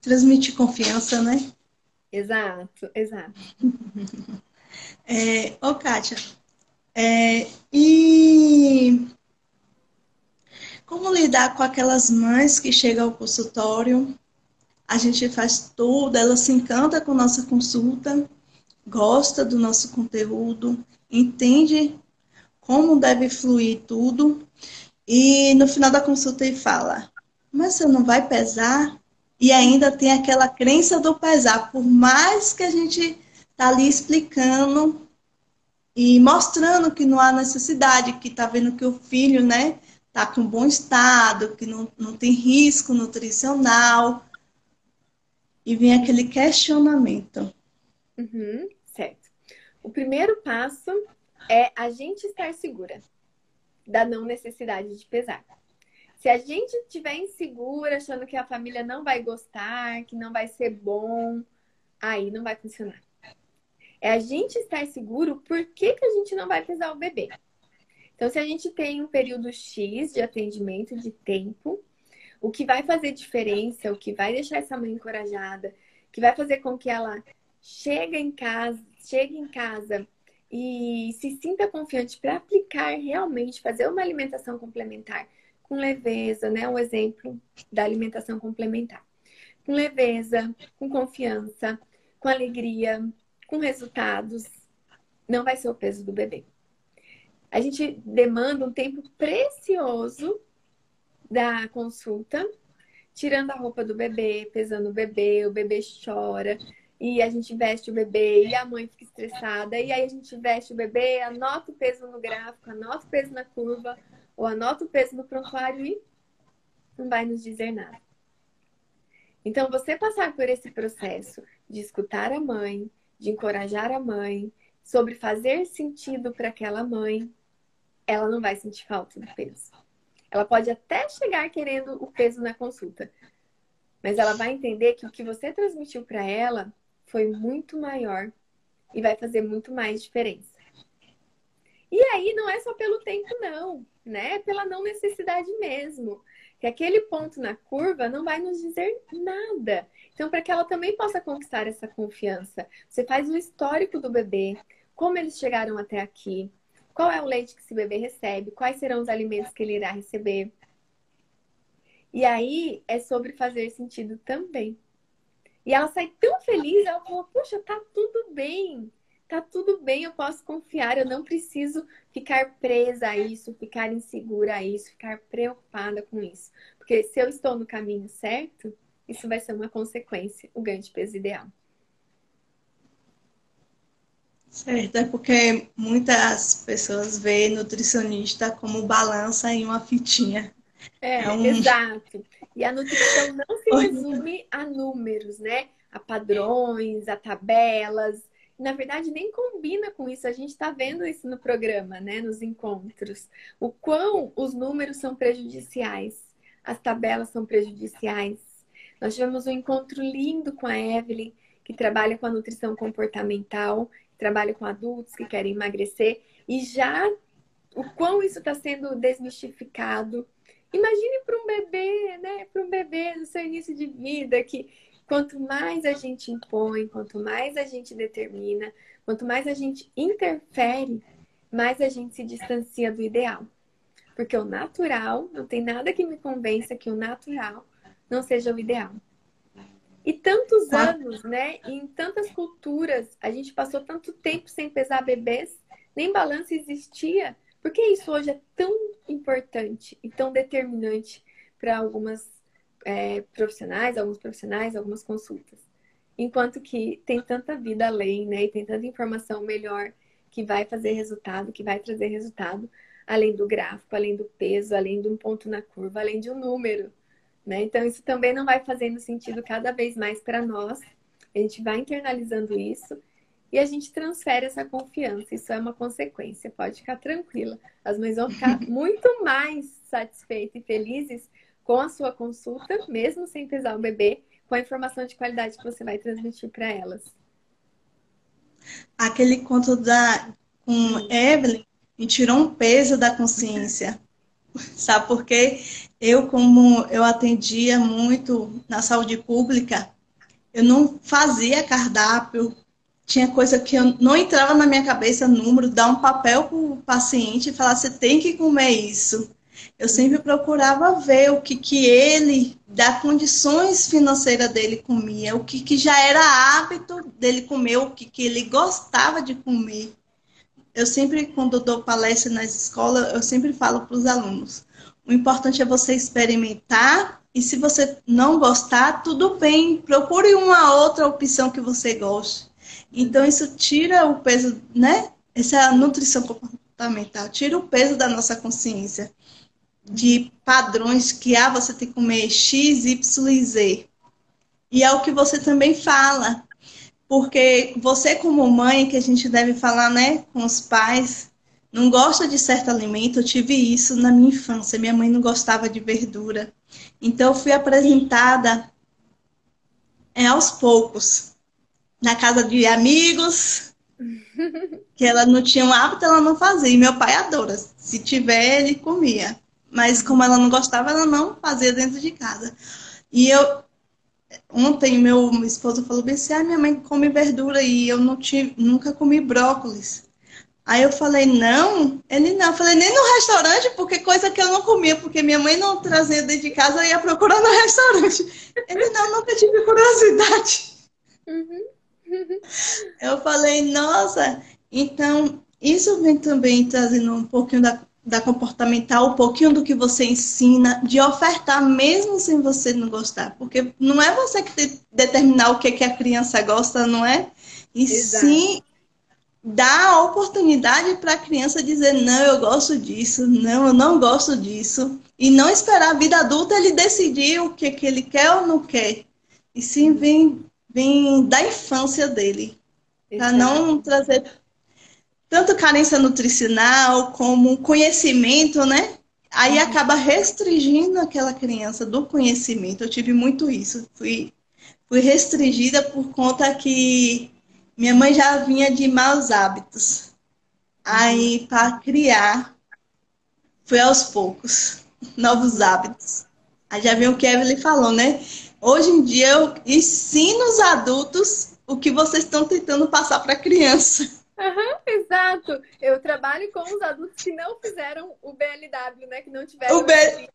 transmitir confiança, né? Exato, exato. É, ô, Kátia, é, e como lidar com aquelas mães que chegam ao consultório? A gente faz tudo, ela se encanta com nossa consulta, gosta do nosso conteúdo, entende como deve fluir tudo, e no final da consulta ele fala: Mas você não vai pesar? E ainda tem aquela crença do pesar, por mais que a gente tá ali explicando e mostrando que não há necessidade, que tá vendo que o filho, né, está com bom estado, que não, não tem risco nutricional. E vem aquele questionamento. Uhum, certo. O primeiro passo é a gente estar segura da não necessidade de pesar. Se a gente estiver insegura, achando que a família não vai gostar, que não vai ser bom, aí não vai funcionar. É a gente estar seguro por que, que a gente não vai pesar o bebê. Então, se a gente tem um período X de atendimento, de tempo, o que vai fazer diferença, o que vai deixar essa mãe encorajada, que vai fazer com que ela chegue em casa, chegue em casa e se sinta confiante para aplicar realmente, fazer uma alimentação complementar com leveza, né? Um exemplo da alimentação complementar. Com leveza, com confiança, com alegria, com resultados, não vai ser o peso do bebê. A gente demanda um tempo precioso da consulta, tirando a roupa do bebê, pesando o bebê, o bebê chora, e a gente veste o bebê e a mãe fica estressada, e aí a gente veste o bebê, anota o peso no gráfico, anota o peso na curva, ou anota o peso no prontuário e não vai nos dizer nada. Então, você passar por esse processo de escutar a mãe, de encorajar a mãe, sobre fazer sentido para aquela mãe, ela não vai sentir falta do peso. Ela pode até chegar querendo o peso na consulta, mas ela vai entender que o que você transmitiu para ela foi muito maior e vai fazer muito mais diferença. E aí não é só pelo tempo, não, né? É pela não necessidade mesmo. Que aquele ponto na curva não vai nos dizer nada. Então, para que ela também possa conquistar essa confiança, você faz o histórico do bebê, como eles chegaram até aqui, qual é o leite que esse bebê recebe, quais serão os alimentos que ele irá receber. E aí é sobre fazer sentido também. E ela sai tão feliz, ela fala: Poxa, tá tudo bem, tá tudo bem, eu posso confiar, eu não preciso ficar presa a isso, ficar insegura a isso, ficar preocupada com isso. Porque se eu estou no caminho certo, isso vai ser uma consequência, o ganho de peso ideal. Certo, é porque muitas pessoas veem nutricionista como balança em uma fitinha. É, é um... exato. E a nutrição não se resume a números, né? A padrões, a tabelas. Na verdade, nem combina com isso. A gente está vendo isso no programa, né? Nos encontros. O quão os números são prejudiciais, as tabelas são prejudiciais. Nós tivemos um encontro lindo com a Evelyn, que trabalha com a nutrição comportamental, trabalha com adultos que querem emagrecer, e já o quão isso está sendo desmistificado Imagine para um bebê, né? Para um bebê no seu início de vida, que quanto mais a gente impõe, quanto mais a gente determina, quanto mais a gente interfere, mais a gente se distancia do ideal. Porque o natural, não tem nada que me convença que o natural não seja o ideal. E tantos anos, né? Em tantas culturas, a gente passou tanto tempo sem pesar bebês, nem balança existia. Por que isso hoje é tão importante e tão determinante para algumas é, profissionais, alguns profissionais, algumas consultas? Enquanto que tem tanta vida além, né? E tem tanta informação melhor que vai fazer resultado, que vai trazer resultado, além do gráfico, além do peso, além de um ponto na curva, além de um número, né? Então, isso também não vai fazendo sentido cada vez mais para nós. A gente vai internalizando isso e a gente transfere essa confiança. Isso é uma consequência, pode ficar tranquila. As mães vão ficar muito mais satisfeitas e felizes com a sua consulta, mesmo sem pesar o bebê, com a informação de qualidade que você vai transmitir para elas. Aquele conto da com Evelyn me tirou um peso da consciência. Sabe por quê? Eu, como eu atendia muito na saúde pública, eu não fazia cardápio tinha coisa que eu não entrava na minha cabeça, número, dar um papel para o paciente e falar, você tem que comer isso. Eu sempre procurava ver o que, que ele, da condições financeiras dele, comia, o que, que já era hábito dele comer, o que, que ele gostava de comer. Eu sempre, quando dou palestra nas escolas, eu sempre falo para os alunos, o importante é você experimentar e se você não gostar, tudo bem, procure uma outra opção que você goste. Então, isso tira o peso, né? Essa é nutrição comportamental, tira o peso da nossa consciência. de padrões que ah, você tem que comer X, Y e Z. E é o que você também fala. Porque você, como mãe, que a gente deve falar, né, com os pais, não gosta de certo alimento. Eu tive isso na minha infância. Minha mãe não gostava de verdura. Então, eu fui apresentada é, aos poucos, na casa de amigos, que ela não tinha um hábito, ela não fazia. E meu pai adora. Se tiver, ele comia. Mas como ela não gostava, ela não fazia dentro de casa. E eu ontem meu, esposo falou bem assim, ah, minha mãe come verdura e eu não tive, nunca comi brócolis. Aí eu falei, não, ele não. Eu falei, nem no restaurante, porque coisa que eu não comia, porque minha mãe não trazia dentro de casa, eu ia procurar no restaurante. Ele não, nunca tive curiosidade. Uhum. Eu falei, nossa, então isso vem também trazendo um pouquinho da da comportamental, um pouquinho do que você ensina, de ofertar mesmo sem você não gostar. Porque não é você que tem determinar o que, que a criança gosta, não é? E Exato. sim dar a oportunidade para a criança dizer não, eu gosto disso, não, eu não gosto disso. E não esperar a vida adulta ele decidir o que, que ele quer ou não quer. E sim vem, vem da infância dele. Para não trazer tanto carência nutricional como conhecimento, né? Aí uhum. acaba restringindo aquela criança do conhecimento. Eu tive muito isso. Fui, fui restringida por conta que minha mãe já vinha de maus hábitos. Aí, uhum. para criar, foi aos poucos, novos hábitos. Aí já viu o que a Evelyn falou, né? Hoje em dia eu ensino os adultos o que vocês estão tentando passar para a criança. Uhum, exato. Eu trabalho com os adultos que não fizeram o BLW, né? Que não tiveram o BL...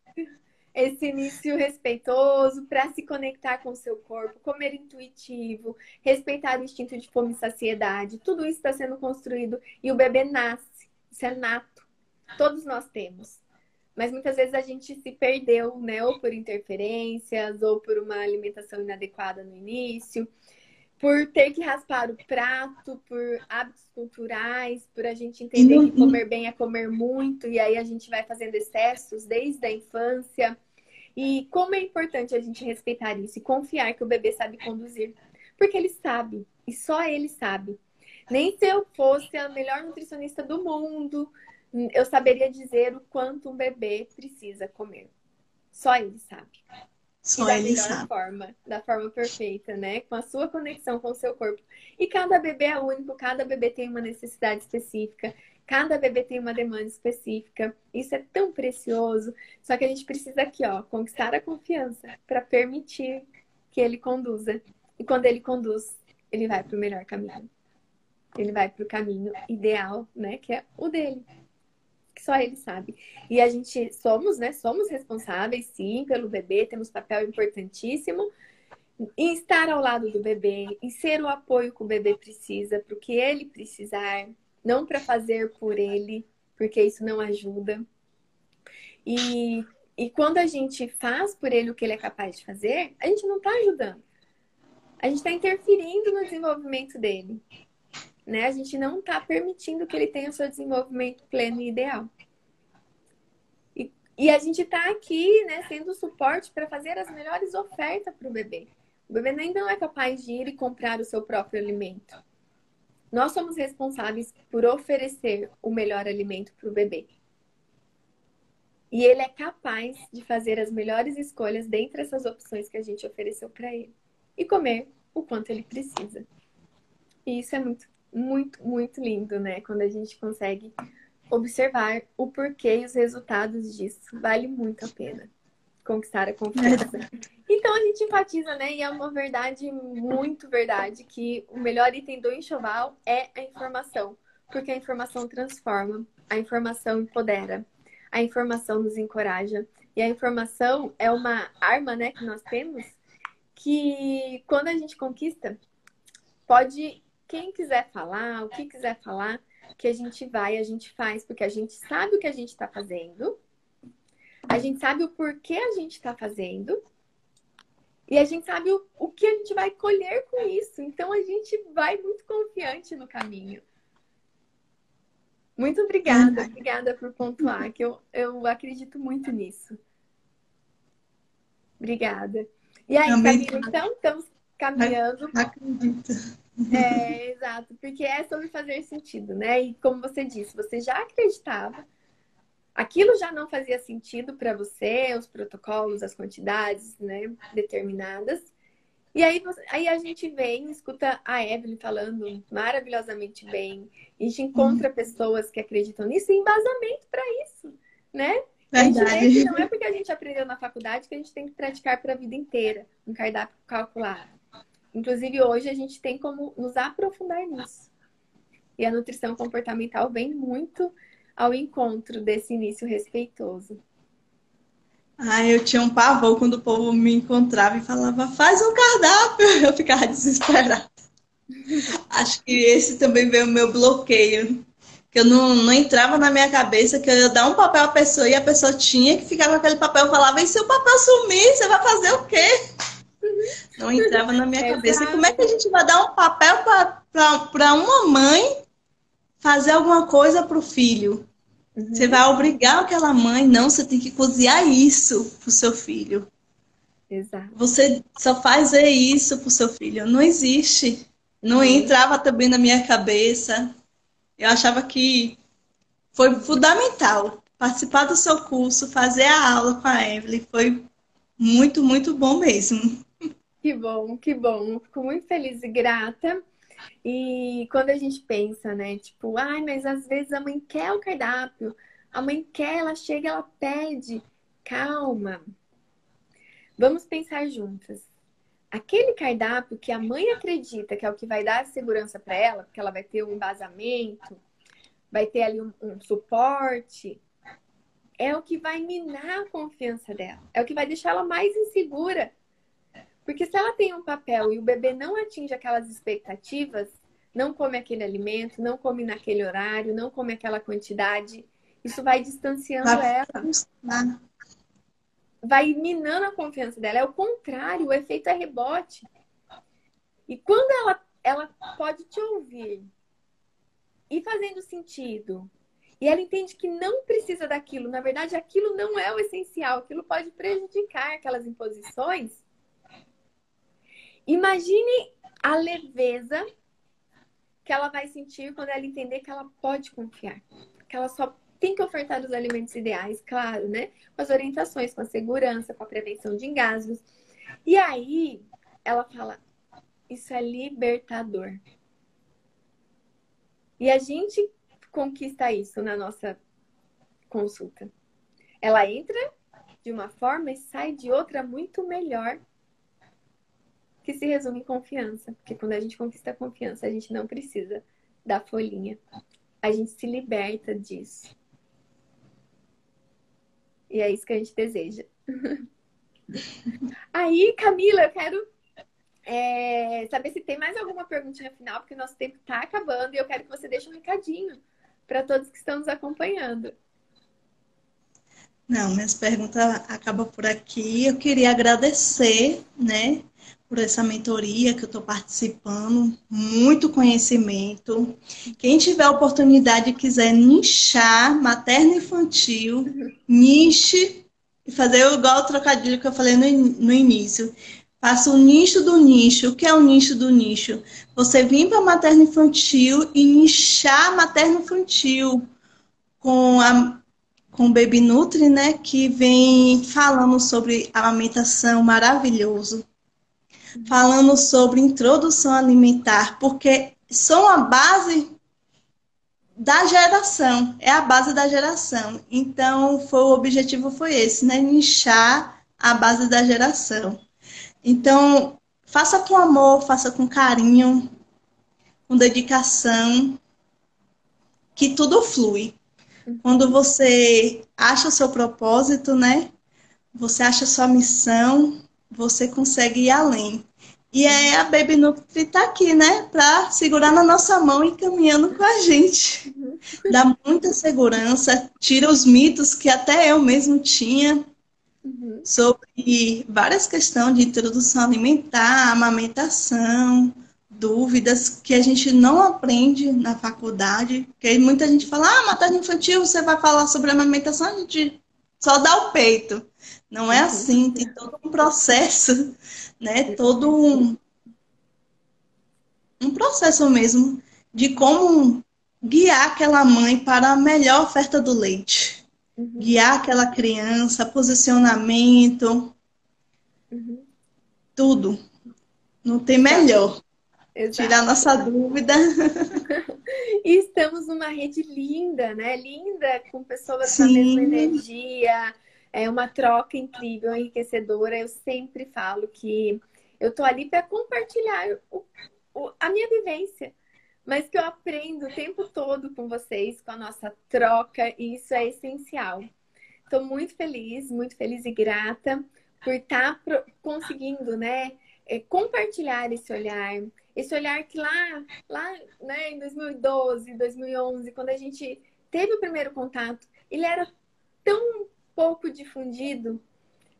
esse início respeitoso para se conectar com o seu corpo, comer intuitivo, respeitar o instinto de fome e saciedade. Tudo isso está sendo construído e o bebê nasce. Isso é nato. Todos nós temos. Mas muitas vezes a gente se perdeu, né? Ou por interferências, ou por uma alimentação inadequada no início por ter que raspar o prato, por hábitos culturais, por a gente entender uhum. que comer bem é comer muito, e aí a gente vai fazendo excessos desde a infância. E como é importante a gente respeitar isso e confiar que o bebê sabe conduzir. Porque ele sabe, e só ele sabe. Nem se eu fosse a melhor nutricionista do mundo, eu saberia dizer o quanto um bebê precisa comer. Só ele sabe. Só e da ele melhor sabe. forma, da forma perfeita, né? Com a sua conexão com o seu corpo. E cada bebê é único, cada bebê tem uma necessidade específica, cada bebê tem uma demanda específica. Isso é tão precioso. Só que a gente precisa aqui, ó, conquistar a confiança para permitir que ele conduza. E quando ele conduz, ele vai para o melhor caminho. Ele vai para o caminho ideal, né? Que é o dele que só ele sabe. E a gente somos, né? Somos responsáveis, sim, pelo bebê, temos papel importantíssimo em estar ao lado do bebê, em ser o apoio que o bebê precisa, para o que ele precisar, não para fazer por ele, porque isso não ajuda. E, e quando a gente faz por ele o que ele é capaz de fazer, a gente não está ajudando. A gente está interferindo no desenvolvimento dele né? A gente não está permitindo que ele tenha o seu desenvolvimento pleno e ideal. E, e a gente está aqui, né, sendo suporte para fazer as melhores ofertas para o bebê. O bebê ainda não é capaz de ir e comprar o seu próprio alimento. Nós somos responsáveis por oferecer o melhor alimento para o bebê. E ele é capaz de fazer as melhores escolhas dentre essas opções que a gente ofereceu para ele. E comer o quanto ele precisa. E isso é muito muito, muito lindo, né? Quando a gente consegue observar o porquê e os resultados disso. Vale muito a pena conquistar a confiança. Então a gente enfatiza, né? E é uma verdade muito verdade que o melhor item do enxoval é a informação, porque a informação transforma, a informação empodera, a informação nos encoraja e a informação é uma arma, né, que nós temos que quando a gente conquista pode quem quiser falar, o que quiser falar, que a gente vai, a gente faz, porque a gente sabe o que a gente está fazendo, a gente sabe o porquê a gente está fazendo, e a gente sabe o, o que a gente vai colher com isso. Então a gente vai muito confiante no caminho. Muito obrigada, obrigada por pontuar, que eu, eu acredito muito nisso. Obrigada. E aí. Camila, então, estamos caminhando. Acredito. É, exato, porque é sobre fazer sentido, né? E como você disse, você já acreditava, aquilo já não fazia sentido para você, os protocolos, as quantidades, né, determinadas. E aí, aí a gente vem, escuta a Evelyn falando maravilhosamente bem, a gente encontra uhum. pessoas que acreditam nisso e embasamento para isso, né? Verdade. não é porque a gente aprendeu na faculdade que a gente tem que praticar para a vida inteira, um cardápio calculado. Inclusive, hoje a gente tem como nos aprofundar nisso. E a nutrição comportamental vem muito ao encontro desse início respeitoso. Ah, eu tinha um pavor quando o povo me encontrava e falava, faz um cardápio. Eu ficava desesperada. Acho que esse também veio o meu bloqueio. Que eu não, não entrava na minha cabeça que eu ia dar um papel à pessoa e a pessoa tinha que ficar com aquele papel. Eu falava, e se o papel sumir, você vai fazer o quê? Não entrava na minha cabeça. E como é que a gente vai dar um papel para uma mãe fazer alguma coisa para o filho? Uhum. Você vai obrigar aquela mãe, não, você tem que cozinhar isso para o seu filho. Exato. Você só faz isso para o seu filho. Não existe. Não uhum. entrava também na minha cabeça. Eu achava que foi fundamental participar do seu curso, fazer a aula com a Evelyn. Foi muito, muito bom mesmo. Que bom, que bom. Fico muito feliz e grata. E quando a gente pensa, né, tipo, ai, mas às vezes a mãe quer o cardápio, a mãe quer, ela chega, ela pede. Calma. Vamos pensar juntas. Aquele cardápio que a mãe acredita que é o que vai dar segurança para ela, porque ela vai ter um embasamento, vai ter ali um, um suporte, é o que vai minar a confiança dela, é o que vai deixar ela mais insegura porque se ela tem um papel e o bebê não atinge aquelas expectativas, não come aquele alimento, não come naquele horário, não come aquela quantidade, isso vai distanciando vai ela. Vai minando a confiança dela. É o contrário, o efeito é rebote. E quando ela, ela pode te ouvir e fazendo sentido, e ela entende que não precisa daquilo, na verdade, aquilo não é o essencial, aquilo pode prejudicar aquelas imposições Imagine a leveza que ela vai sentir quando ela entender que ela pode confiar. Que ela só tem que ofertar os alimentos ideais, claro, né? Com as orientações, com a segurança, com a prevenção de engasgos. E aí, ela fala: Isso é libertador. E a gente conquista isso na nossa consulta. Ela entra de uma forma e sai de outra muito melhor que se resume em confiança. Porque quando a gente conquista a confiança, a gente não precisa da folhinha. A gente se liberta disso. E é isso que a gente deseja. Aí, Camila, eu quero é, saber se tem mais alguma perguntinha final, porque nosso tempo está acabando e eu quero que você deixe um recadinho para todos que estão nos acompanhando. Não, minhas perguntas acabam por aqui. Eu queria agradecer, né, por essa mentoria que eu estou participando, muito conhecimento. Quem tiver oportunidade e quiser nichar materno infantil, niche e fazer igual o trocadilho que eu falei no, no início. Faça o nicho do nicho. O que é o nicho do nicho? Você vir para materno infantil e nichar materno infantil com a com o Baby Nutri, né, que vem falando sobre amamentação maravilhoso falando sobre introdução alimentar, porque são a base da geração, é a base da geração. Então, foi, o objetivo foi esse, né? Nichar a base da geração. Então, faça com amor, faça com carinho, com dedicação, que tudo flui. Quando você acha o seu propósito, né? Você acha a sua missão, você consegue ir além. E aí a Baby Nutri está aqui, né? Para segurar na nossa mão e caminhando com a gente. Dá muita segurança, tira os mitos que até eu mesmo tinha uhum. sobre várias questões de introdução alimentar, amamentação, dúvidas que a gente não aprende na faculdade, que muita gente fala, ah, maternidade infantil, você vai falar sobre amamentação, a gente só dá o peito. Não é assim, tem todo um processo, né? Todo um, um processo mesmo de como guiar aquela mãe para a melhor oferta do leite. Uhum. Guiar aquela criança, posicionamento, uhum. tudo. Não tem melhor. Exato. Tirar nossa dúvida. e estamos numa rede linda, né? Linda, com pessoas Sim. com a mesma energia. É uma troca incrível, enriquecedora. Eu sempre falo que eu tô ali para compartilhar o, o, a minha vivência, mas que eu aprendo o tempo todo com vocês, com a nossa troca, e isso é essencial. Estou muito feliz, muito feliz e grata por estar tá conseguindo, né? é, compartilhar esse olhar, esse olhar que lá, lá né, em 2012, 2011, quando a gente teve o primeiro contato, ele era tão pouco difundido,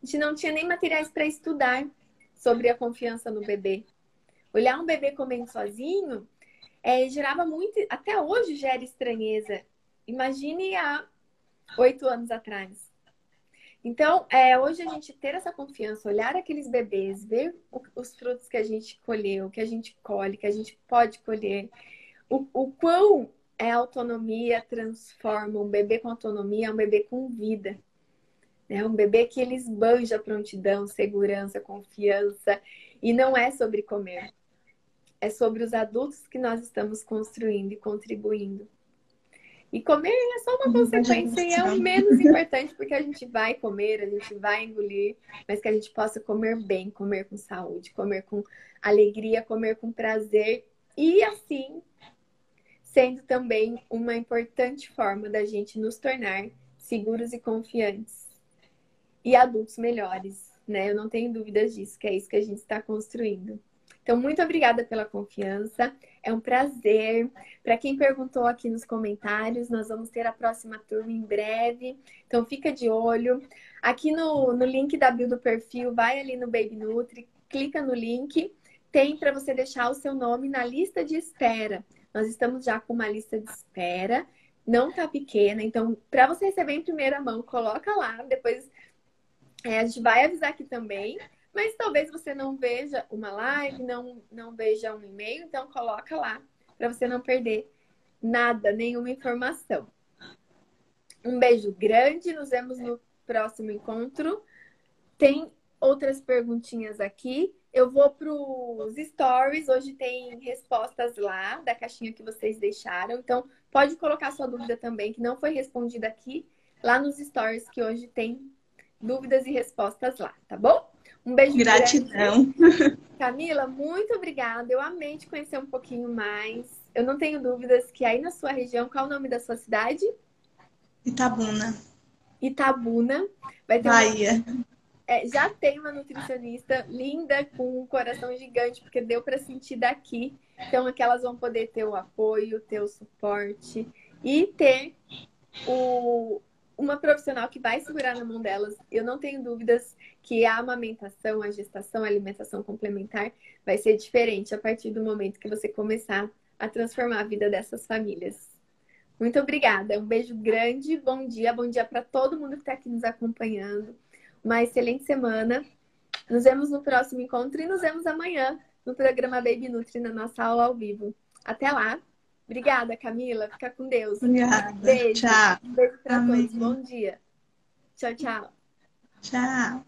a gente não tinha nem materiais para estudar sobre a confiança no bebê. Olhar um bebê comendo sozinho é, gerava muito, até hoje gera estranheza. Imagine há oito anos atrás. Então, é, hoje a gente ter essa confiança, olhar aqueles bebês, ver os frutos que a gente colheu, que a gente colhe, que a gente pode colher, o, o quão é autonomia transforma um bebê com autonomia, um bebê com vida. É um bebê que ele esbanja prontidão, segurança, confiança. E não é sobre comer. É sobre os adultos que nós estamos construindo e contribuindo. E comer é só uma consequência e é o menos importante, porque a gente vai comer, a gente vai engolir, mas que a gente possa comer bem, comer com saúde, comer com alegria, comer com prazer e assim sendo também uma importante forma da gente nos tornar seguros e confiantes e adultos melhores, né? Eu não tenho dúvidas disso, que é isso que a gente está construindo. Então, muito obrigada pela confiança. É um prazer. Para quem perguntou aqui nos comentários, nós vamos ter a próxima turma em breve. Então, fica de olho. Aqui no, no link da bio do perfil, vai ali no Baby Nutri, clica no link. Tem para você deixar o seu nome na lista de espera. Nós estamos já com uma lista de espera. Não tá pequena, então para você receber em primeira mão, coloca lá. Depois é, a gente vai avisar aqui também. Mas talvez você não veja uma live, não, não veja um e-mail, então coloca lá para você não perder nada, nenhuma informação. Um beijo grande, nos vemos no próximo encontro. Tem outras perguntinhas aqui. Eu vou para os stories, hoje tem respostas lá da caixinha que vocês deixaram. Então, pode colocar sua dúvida também, que não foi respondida aqui, lá nos stories, que hoje tem dúvidas e respostas lá, tá bom? Um beijo Gratidão. Grande. Camila, muito obrigada. Eu amei te conhecer um pouquinho mais. Eu não tenho dúvidas que aí na sua região, qual é o nome da sua cidade? Itabuna. Itabuna. Vai ter Bahia. Uma... É, já tem uma nutricionista linda com um coração gigante, porque deu para sentir daqui. Então, é que elas vão poder ter o apoio, ter o suporte e ter o, uma profissional que vai segurar na mão delas. Eu não tenho dúvidas que a amamentação, a gestação, a alimentação complementar vai ser diferente a partir do momento que você começar a transformar a vida dessas famílias. Muito obrigada. Um beijo grande. Bom dia. Bom dia para todo mundo que está aqui nos acompanhando. Uma excelente semana. Nos vemos no próximo encontro e nos vemos amanhã no programa Baby Nutri na nossa aula ao vivo. Até lá. Obrigada, Camila. Fica com Deus. Obrigada. Beijo. Tchau. beijo para todos. Bom dia. Tchau, tchau. Tchau.